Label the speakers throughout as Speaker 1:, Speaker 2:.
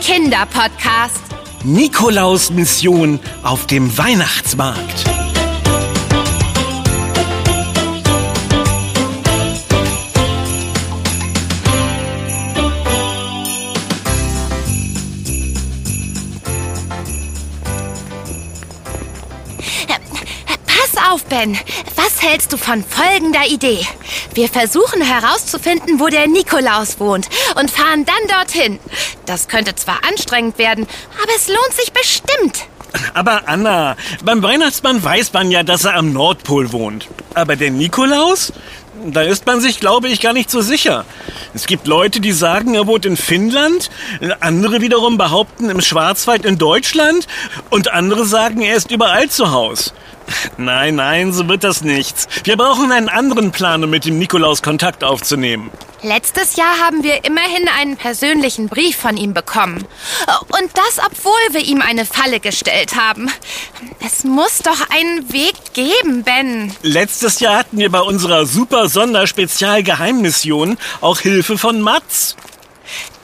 Speaker 1: Kinderpodcast.
Speaker 2: Nikolaus Mission auf dem Weihnachtsmarkt.
Speaker 1: Pass auf, Ben. Hältst du von folgender Idee? Wir versuchen herauszufinden, wo der Nikolaus wohnt und fahren dann dorthin. Das könnte zwar anstrengend werden, aber es lohnt sich bestimmt.
Speaker 2: Aber Anna, beim Weihnachtsmann weiß man ja, dass er am Nordpol wohnt. Aber der Nikolaus? Da ist man sich, glaube ich, gar nicht so sicher. Es gibt Leute, die sagen, er wohnt in Finnland, andere wiederum behaupten im Schwarzwald in Deutschland und andere sagen, er ist überall zu Haus. Nein, nein, so wird das nichts. Wir brauchen einen anderen Plan, um mit dem Nikolaus Kontakt aufzunehmen.
Speaker 1: Letztes Jahr haben wir immerhin einen persönlichen Brief von ihm bekommen. Und das, obwohl wir ihm eine Falle gestellt haben. Es muss doch einen Weg geben, Ben.
Speaker 2: Letztes Jahr hatten wir bei unserer super Sonderspezialgeheimmission auch Hilfe von Mats.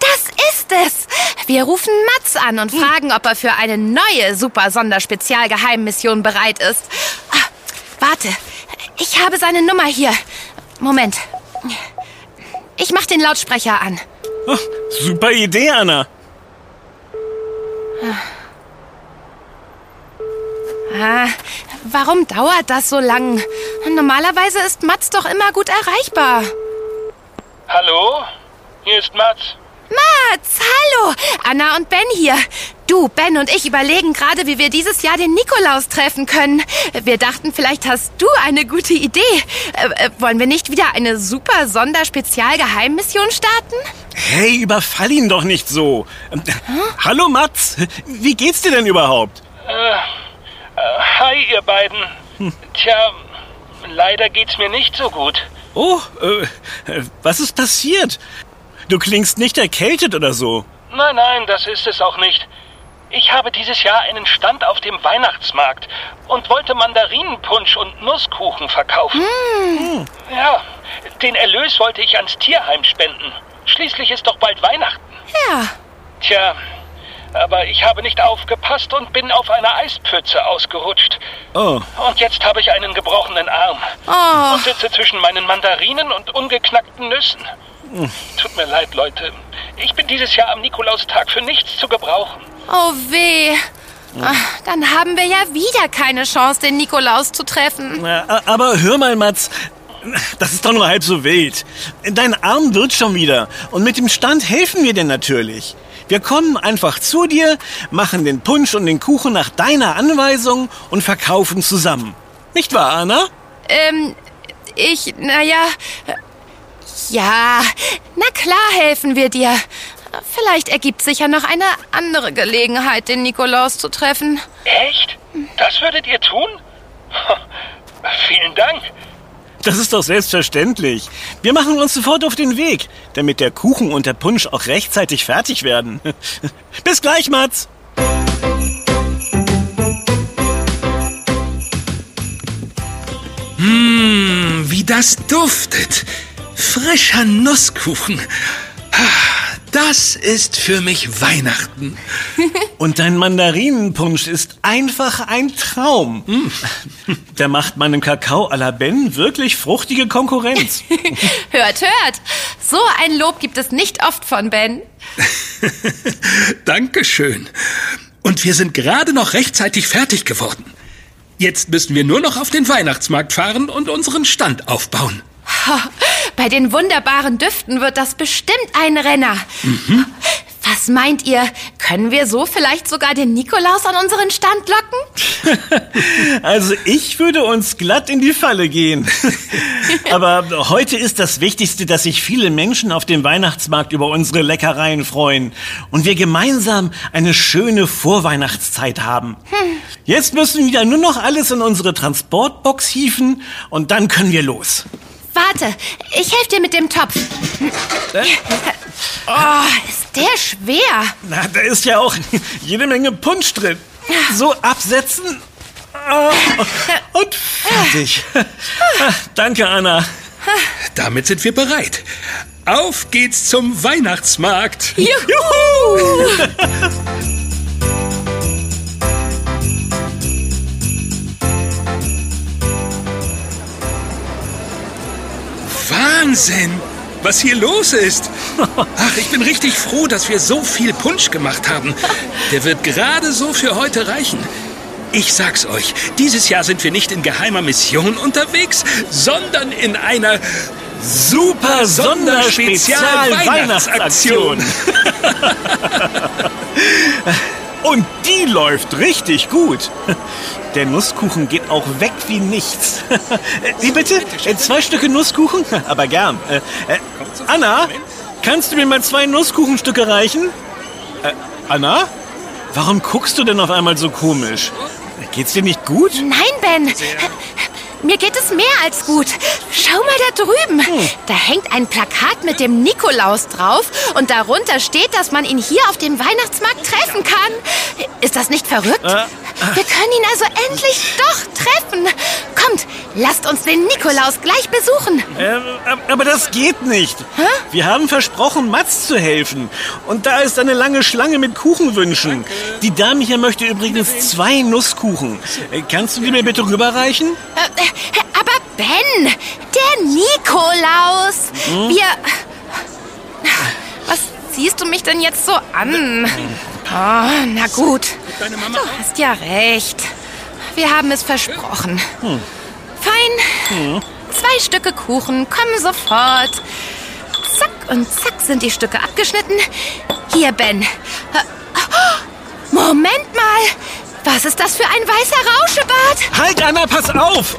Speaker 1: Das ist es. Wir rufen Mats an und fragen, ob er für eine neue super Sonderspezialgeheimmission bereit ist. Ah, Warte, ich habe seine Nummer hier. Moment. Ich mach den Lautsprecher an.
Speaker 2: Oh, super Idee, Anna.
Speaker 1: Ah, warum dauert das so lang? Normalerweise ist Mats doch immer gut erreichbar.
Speaker 3: Hallo? Hier ist Mats.
Speaker 1: Mats, hallo! Anna und Ben hier. Du, Ben und ich überlegen gerade, wie wir dieses Jahr den Nikolaus treffen können. Wir dachten, vielleicht hast du eine gute Idee. Äh, äh, wollen wir nicht wieder eine super Sonderspezialgeheimmission starten?
Speaker 2: Hey, überfall ihn doch nicht so. Ähm, Hallo Mats, wie geht's dir denn überhaupt?
Speaker 3: Äh, hi, ihr beiden. Tja, leider geht's mir nicht so gut.
Speaker 2: Oh, äh, was ist passiert? Du klingst nicht erkältet oder so.
Speaker 3: Nein, nein, das ist es auch nicht. Ich habe dieses Jahr einen Stand auf dem Weihnachtsmarkt und wollte Mandarinenpunsch und Nusskuchen verkaufen. Ja, den Erlös wollte ich ans Tierheim spenden. Schließlich ist doch bald Weihnachten.
Speaker 1: Ja.
Speaker 3: Tja, aber ich habe nicht aufgepasst und bin auf einer Eispfütze ausgerutscht.
Speaker 2: Oh,
Speaker 3: Und jetzt habe ich einen gebrochenen Arm
Speaker 1: Oh.
Speaker 3: und sitze zwischen meinen Mandarinen und ungeknackten Nüssen. Tut mir leid, Leute. Ich bin dieses Jahr am Nikolaustag für nichts zu gebrauchen.
Speaker 1: Oh weh. Ah, Dann haben wir ja wieder keine Chance, den Nikolaus zu treffen.
Speaker 2: na, aber hör mal, Mats. Das ist doch nur halb so wild. Dein Arm wird schon wieder. Und mit dem Stand helfen wir dir natürlich. Wir kommen einfach zu dir, machen den Punsch und den Kuchen nach deiner Anweisung und verkaufen zusammen. Nicht wahr, Anna?
Speaker 1: Ähm, ich, naja. Ja, na klar helfen wir dir. Vielleicht ergibt sich ja noch eine andere Gelegenheit, den Nikolaus zu treffen.
Speaker 3: Echt? Das würdet ihr tun? Vielen Dank.
Speaker 2: Das ist doch selbstverständlich. Wir machen uns sofort auf den Weg, damit der Kuchen und der Punsch auch rechtzeitig fertig werden. Bis gleich, Mats.
Speaker 4: Wie das duftet. Frischer Nusskuchen. Das ist für mich Weihnachten.
Speaker 2: Und dein Mandarinenpunsch ist einfach ein Traum. Der macht meinem Kakao à la Ben wirklich fruchtige Konkurrenz.
Speaker 1: Hört, hört. So ein Lob gibt es nicht oft von Ben.
Speaker 4: Dankeschön. Und wir sind gerade noch rechtzeitig fertig geworden. Jetzt müssen wir nur noch auf den Weihnachtsmarkt fahren und unseren Stand aufbauen.
Speaker 1: Bei den wunderbaren Düften wird das bestimmt ein Renner. Was meint ihr? Können wir so vielleicht sogar den Nikolaus an unseren Stand locken?
Speaker 2: Also ich würde uns glatt in die Falle gehen. Aber heute ist das Wichtigste, dass sich viele Menschen auf dem Weihnachtsmarkt über unsere Leckereien freuen und wir gemeinsam eine schöne Vorweihnachtszeit haben. Jetzt müssen wir nur noch alles in unsere Transportbox hieven und dann können wir los.
Speaker 1: Warte, ich helfe dir mit dem Topf. Oh, ist der schwer.
Speaker 2: Na, da ist ja auch jede Menge Punsch drin. So absetzen. Ah, Und fertig. Danke, Anna.
Speaker 4: Damit sind wir bereit. Auf geht's zum Weihnachtsmarkt.
Speaker 1: Juhu!
Speaker 4: Wahnsinn! Was hier los ist. Ach, ich bin richtig froh, dass wir so viel Punsch gemacht haben. Der wird gerade so für heute reichen. Ich sag's euch, dieses Jahr sind wir nicht in geheimer Mission unterwegs, sondern in einer
Speaker 2: Super Sonderspezial-Weihnachtsaktion. Und die läuft richtig gut. Der Nusskuchen geht auch weg wie nichts. Wie bitte? Äh, Zwei Stücke Nusskuchen? Aber gern. Äh, äh, Anna, kannst du mir mal zwei Nusskuchenstücke reichen? Anna? Warum guckst du denn auf einmal so komisch? Geht's dir nicht gut?
Speaker 1: Nein, Ben. Mir geht es mehr als gut. Schau mal da drüben. Da hängt ein Plakat mit dem Nikolaus drauf und darunter steht, dass man ihn hier auf dem Weihnachtsmarkt treffen kann. Ist das nicht verrückt? Wir können ihn also endlich doch treffen. Kommt, lasst uns den Nikolaus gleich besuchen.
Speaker 2: Ähm, ab- aber das geht nicht. Wir haben versprochen, Mats zu helfen. Und da ist eine lange Schlange mit Kuchenwünschen. Die Dame hier möchte übrigens zwei Nusskuchen. Äh, Kannst du die mir bitte rüberreichen?
Speaker 1: Äh, äh, Aber Ben, der Nikolaus. Wir... Was siehst du mich denn jetzt so an? Oh, na gut.
Speaker 4: Deine Mama
Speaker 1: Du hast ja recht. Wir haben es versprochen. Fein. Zwei Stücke Kuchen kommen sofort. Zack und zack sind die Stücke abgeschnitten. Hier, Ben. Äh, oh, Moment mal. Was ist das für ein weißer Rauschebart?
Speaker 2: Halt, Anna, pass auf!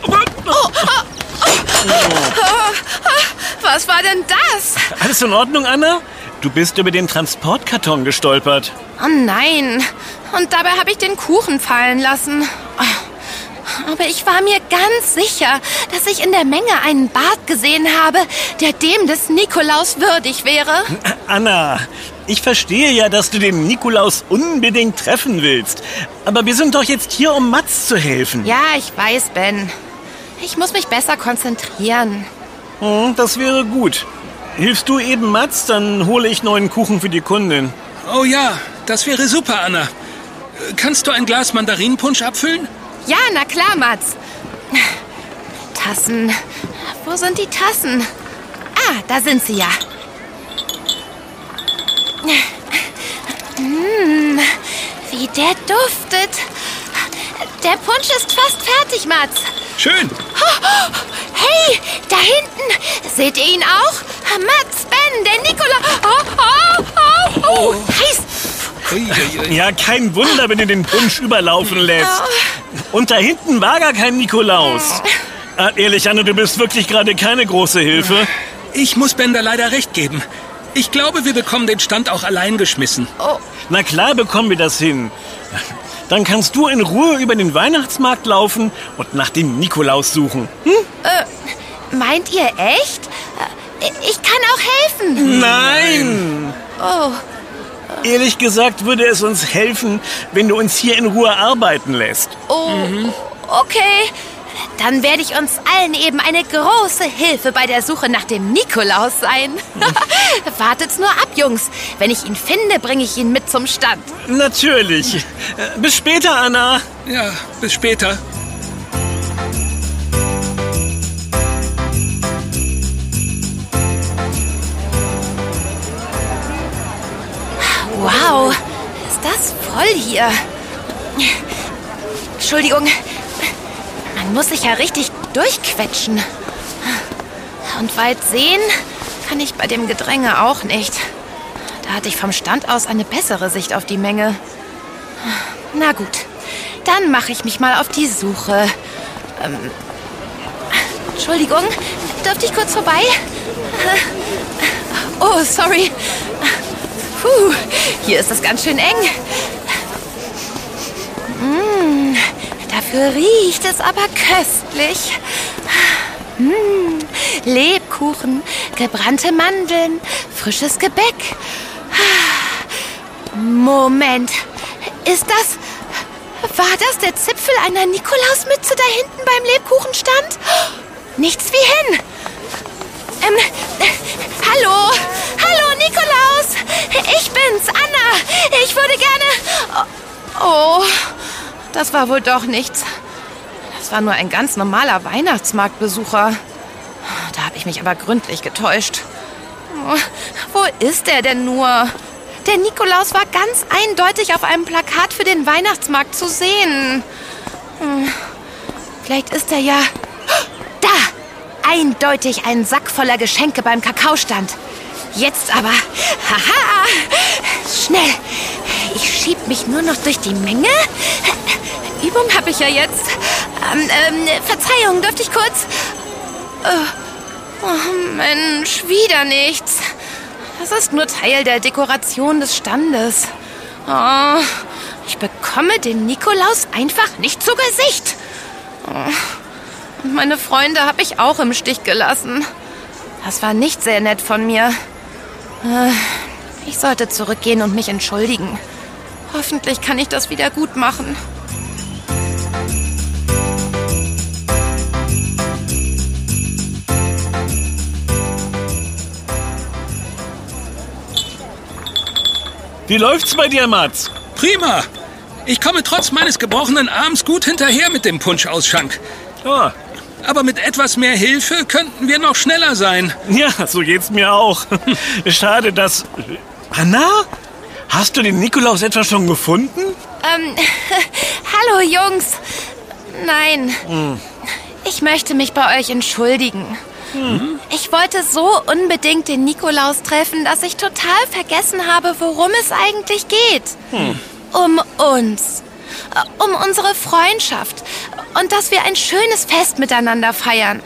Speaker 1: Was war denn das?
Speaker 2: Alles in Ordnung, Anna? Du bist über den Transportkarton gestolpert.
Speaker 1: Oh nein. Und dabei habe ich den Kuchen fallen lassen. Aber ich war mir ganz sicher, dass ich in der Menge einen Bart gesehen habe, der dem des Nikolaus würdig wäre.
Speaker 2: Anna, ich verstehe ja, dass du den Nikolaus unbedingt treffen willst. Aber wir sind doch jetzt hier, um Mats zu helfen.
Speaker 1: Ja, ich weiß, Ben. Ich muss mich besser konzentrieren.
Speaker 2: Hm, das wäre gut. Hilfst du eben Mats, dann hole ich neuen Kuchen für die Kundin.
Speaker 4: Oh ja, das wäre super, Anna. Kannst du ein Glas Mandarinenpunsch abfüllen?
Speaker 1: Ja, na klar, Mats. Tassen. Wo sind die Tassen? Ah, da sind sie ja. Mmh, wie der duftet. Der Punsch ist fast fertig, Mats.
Speaker 4: Schön.
Speaker 1: Hey, da hinten. Seht ihr ihn auch? Mats, Ben, der Nikola. Oh, oh, oh, oh. Heiß.
Speaker 4: Uiuiui.
Speaker 2: Ja, kein Wunder, wenn du den Punsch überlaufen lässt. Und da hinten war gar kein Nikolaus. Ah, ehrlich, Anne, du bist wirklich gerade keine große Hilfe.
Speaker 4: Ich muss Bender leider recht geben. Ich glaube, wir bekommen den Stand auch allein geschmissen.
Speaker 2: Na klar bekommen wir das hin. Dann kannst du in Ruhe über den Weihnachtsmarkt laufen und nach dem Nikolaus suchen. Hm?
Speaker 1: Meint ihr echt? Ich kann auch helfen.
Speaker 2: Nein!
Speaker 1: Oh,
Speaker 2: Ehrlich gesagt würde es uns helfen, wenn du uns hier in Ruhe arbeiten lässt.
Speaker 1: oh, okay. Dann werde ich uns allen eben eine große Hilfe bei der Suche nach dem Nikolaus sein. Wartet's nur ab, Jungs. Wenn ich ihn finde, bringe ich ihn mit zum Stand.
Speaker 2: Natürlich. Äh, Bis später, Anna.
Speaker 4: Ja, bis später.
Speaker 1: Voll hier. Entschuldigung, man muss sich ja richtig durchquetschen. Und weit sehen kann ich bei dem Gedränge auch nicht. Da hatte ich vom Stand aus eine bessere Sicht auf die Menge. Na gut, dann mache ich mich mal auf die Suche. Ähm, Entschuldigung, dürfte ich kurz vorbei? Oh, sorry. Puh, hier ist es ganz schön eng. Mm, dafür riecht es aber köstlich. Mm, Lebkuchen, gebrannte Mandeln, frisches Gebäck. Moment, ist das... War das der Zipfel einer Nikolausmütze da hinten beim Lebkuchenstand? Nichts wie hin. Ähm, äh, hallo? Das war wohl doch nichts. Das war nur ein ganz normaler Weihnachtsmarktbesucher. Da habe ich mich aber gründlich getäuscht. Oh, wo ist er denn nur? Der Nikolaus war ganz eindeutig auf einem Plakat für den Weihnachtsmarkt zu sehen. Hm, vielleicht ist er ja... Da! Eindeutig ein Sack voller Geschenke beim Kakaostand. Jetzt aber... Haha! Schnell! Ich schieb mich nur noch durch die Menge. Übung habe ich ja jetzt. Ähm, ähm, Verzeihung, dürfte ich kurz... Oh, oh Mensch, wieder nichts. Das ist nur Teil der Dekoration des Standes. Oh, ich bekomme den Nikolaus einfach nicht zu Gesicht. Oh, und meine Freunde habe ich auch im Stich gelassen. Das war nicht sehr nett von mir. Äh, ich sollte zurückgehen und mich entschuldigen. Hoffentlich kann ich das wieder gut machen.
Speaker 2: Wie läuft's bei dir, Mats?
Speaker 4: Prima. Ich komme trotz meines gebrochenen Arms gut hinterher mit dem Punschausschank.
Speaker 2: Oh,
Speaker 4: Aber mit etwas mehr Hilfe könnten wir noch schneller sein.
Speaker 2: ja, so geht's mir auch. Schade, dass... Anna? Hast du den Nikolaus etwa schon gefunden?
Speaker 1: Ähm, hallo Jungs. Nein. Ich möchte mich bei euch entschuldigen. Ich wollte so unbedingt den Nikolaus treffen, dass ich total vergessen habe, worum es eigentlich geht. Um uns. Äh, Um unsere Freundschaft. Und dass wir ein schönes Fest miteinander feiern.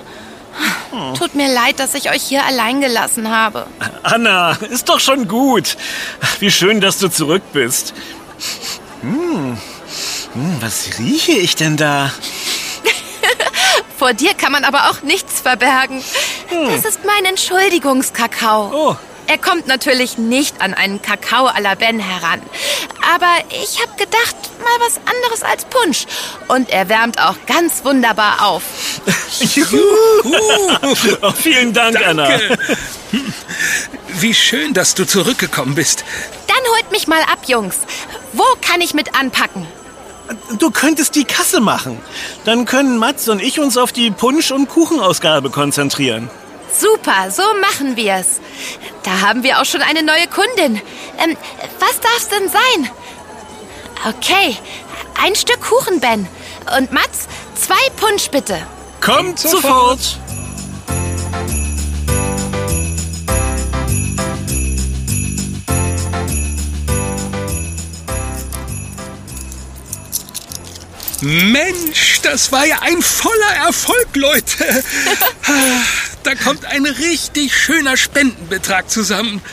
Speaker 1: Tut mir leid, dass ich euch hier allein gelassen habe.
Speaker 2: Anna, ist doch schon gut. Wie schön, dass du zurück bist. Hm. Hm, was rieche ich denn da?
Speaker 1: Vor dir kann man aber auch nichts verbergen. Das ist mein Entschuldigungskakao.
Speaker 2: Oh.
Speaker 1: Er kommt natürlich nicht an einen Kakao à la Ben heran. Aber ich habe gedacht, mal was anderes als Punsch. Und er wärmt auch ganz wunderbar auf.
Speaker 2: Oh, vielen Dank, Anna.
Speaker 4: Danke. Wie schön, dass du zurückgekommen bist.
Speaker 1: Dann holt mich mal ab, Jungs. Wo kann ich mit anpacken?
Speaker 2: Du könntest die Kasse machen. Dann können Mats und ich uns auf die Punsch- und Kuchenausgabe konzentrieren.
Speaker 1: Super, so machen wir's. Da haben wir auch schon eine neue Kundin. Ähm, was darf's denn sein? Okay, ein Stück Kuchen, Ben. Und Mats, zwei Punsch bitte.
Speaker 2: Kommt sofort.
Speaker 4: Mensch, das war ja ein voller Erfolg, Leute. Da kommt ein richtig schöner Spendenbetrag zusammen.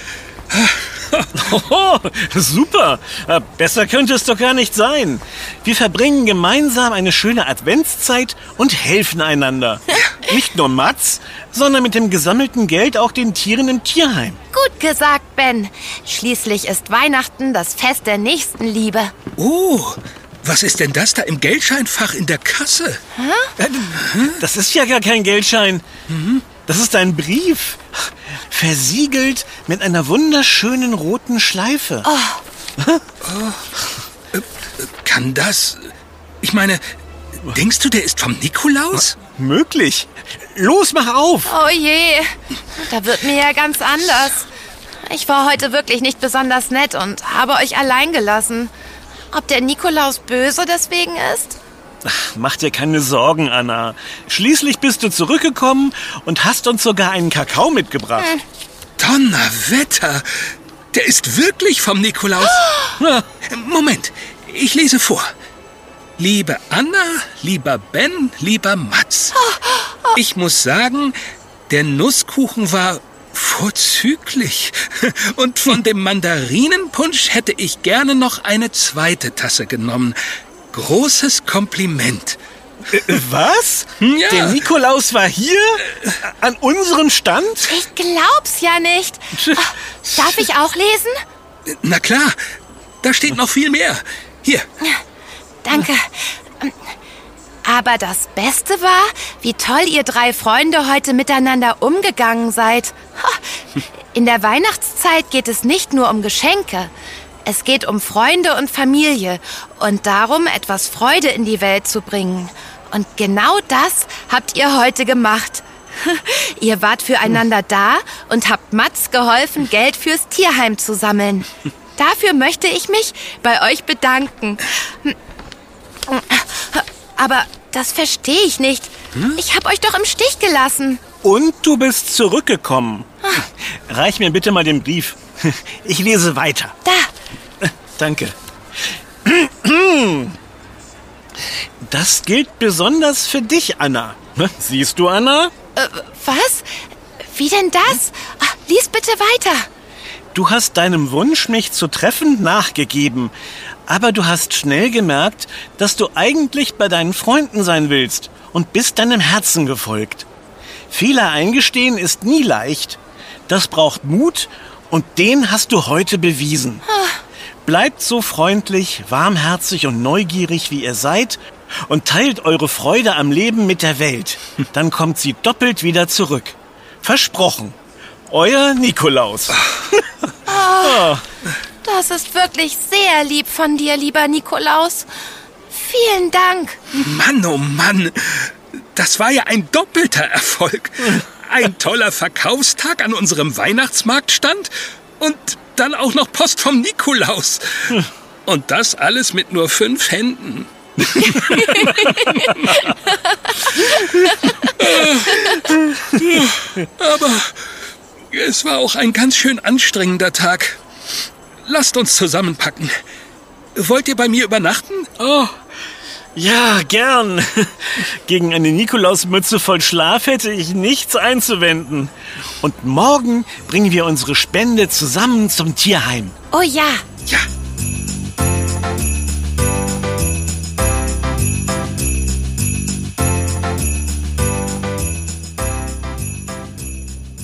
Speaker 2: Oh, super. Äh, Besser könnte es doch gar nicht sein. Wir verbringen gemeinsam eine schöne Adventszeit und helfen einander. Nicht nur Mats, sondern mit dem gesammelten Geld auch den Tieren im Tierheim.
Speaker 1: Gut gesagt, Ben. Schließlich ist Weihnachten das Fest der Nächstenliebe.
Speaker 4: Oh, was ist denn das da im Geldscheinfach in der Kasse?
Speaker 2: Äh, Das ist ja gar kein Geldschein. Das ist ein Brief. Versiegelt mit einer wunderschönen roten Schleife.
Speaker 4: Kann das... Ich meine, denkst du, der ist vom Nikolaus?
Speaker 2: Möglich. Los, mach auf.
Speaker 1: Oh je, da wird mir ja ganz anders. Ich war heute wirklich nicht besonders nett und habe euch allein gelassen. Ob der Nikolaus böse deswegen ist?
Speaker 2: Mach dir keine Sorgen, Anna. Schließlich bist du zurückgekommen und hast uns sogar einen Kakao mitgebracht.
Speaker 4: Donnerwetter! Der ist wirklich vom Nikolaus. Moment, ich lese vor. Liebe Anna, lieber Ben, lieber Mats. Ich muss sagen, der Nusskuchen war vorzüglich. Und von dem Mandarinenpunsch hätte ich gerne noch eine zweite Tasse genommen. Großes Kompliment.
Speaker 2: Äh, Was?
Speaker 4: Ja.
Speaker 2: Der Nikolaus war hier? An unserem Stand?
Speaker 1: Ich glaub's ja nicht. Oh, darf ich auch lesen?
Speaker 4: Na klar, da steht noch viel mehr. Hier,
Speaker 1: Danke. Aber das Beste war, wie toll ihr drei Freunde heute miteinander umgegangen seid. In der Weihnachtszeit geht es nicht nur um Geschenke. Es geht um Freunde und Familie und darum, etwas Freude in die Welt zu bringen. Und genau das habt ihr heute gemacht. Ihr wart füreinander da und habt Mats geholfen, Geld fürs Tierheim zu sammeln. Dafür möchte ich mich bei euch bedanken. Aber das verstehe ich nicht. Ich habe euch doch im Stich gelassen.
Speaker 2: Und du bist zurückgekommen. Reich mir bitte mal den Brief. Ich lese weiter.
Speaker 1: Da,
Speaker 2: Danke. Das gilt besonders für dich, Anna. Siehst du, Anna?
Speaker 1: äh, was? Wie denn das? Ah, lies bitte weiter.
Speaker 2: Du hast deinem Wunsch, mich zu treffen, nachgegeben. Aber du hast schnell gemerkt, dass du eigentlich bei deinen Freunden sein willst und bist deinem Herzen gefolgt. Fehler eingestehen ist nie leicht. Das braucht Mut und den hast du heute bewiesen. Bleibt so freundlich, warmherzig und neugierig, wie ihr seid und teilt eure Freude am Leben mit der Welt. Dann kommt sie doppelt wieder zurück. Versprochen. Euer Nikolaus.
Speaker 1: Das ist wirklich sehr lieb von dir, lieber Nikolaus. Vielen Dank.
Speaker 4: Mann, oh Mann, das war ja ein doppelter Erfolg. Ein toller Verkaufstag an unserem Weihnachtsmarktstand und dann auch noch Post vom Nikolaus. Und das alles mit nur fünf Händen. Aber es war auch ein ganz schön anstrengender Tag. Lasst uns zusammenpacken. Wollt ihr bei mir übernachten?
Speaker 2: Oh, ja, gern. Gegen eine Nikolausmütze voll Schlaf hätte ich nichts einzuwenden. Und morgen bringen wir unsere Spende zusammen zum Tierheim.
Speaker 1: Oh ja,
Speaker 4: Ja.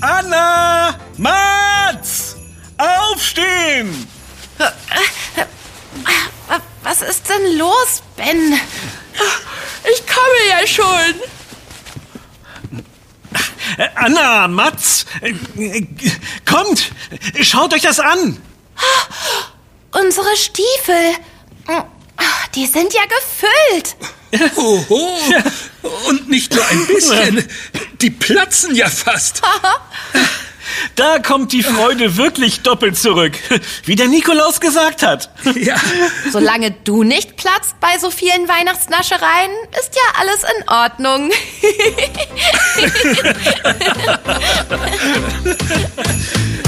Speaker 2: Anna! Mats! Aufstehen!
Speaker 1: wa- was ist denn los, Ben? Ich komme ja schon.
Speaker 2: Anna, Mats! Kommt! Schaut euch das an!
Speaker 1: Unsere Stiefel. Die sind ja gefüllt.
Speaker 4: Oho. Und nicht nur ein bisschen. Die platzen ja fast.
Speaker 2: Da kommt die Freude wirklich doppelt zurück. Wie der Nikolaus gesagt hat.
Speaker 4: Ja.
Speaker 1: Solange du nicht platzt bei so vielen Weihnachtsnaschereien, ist ja alles in Ordnung.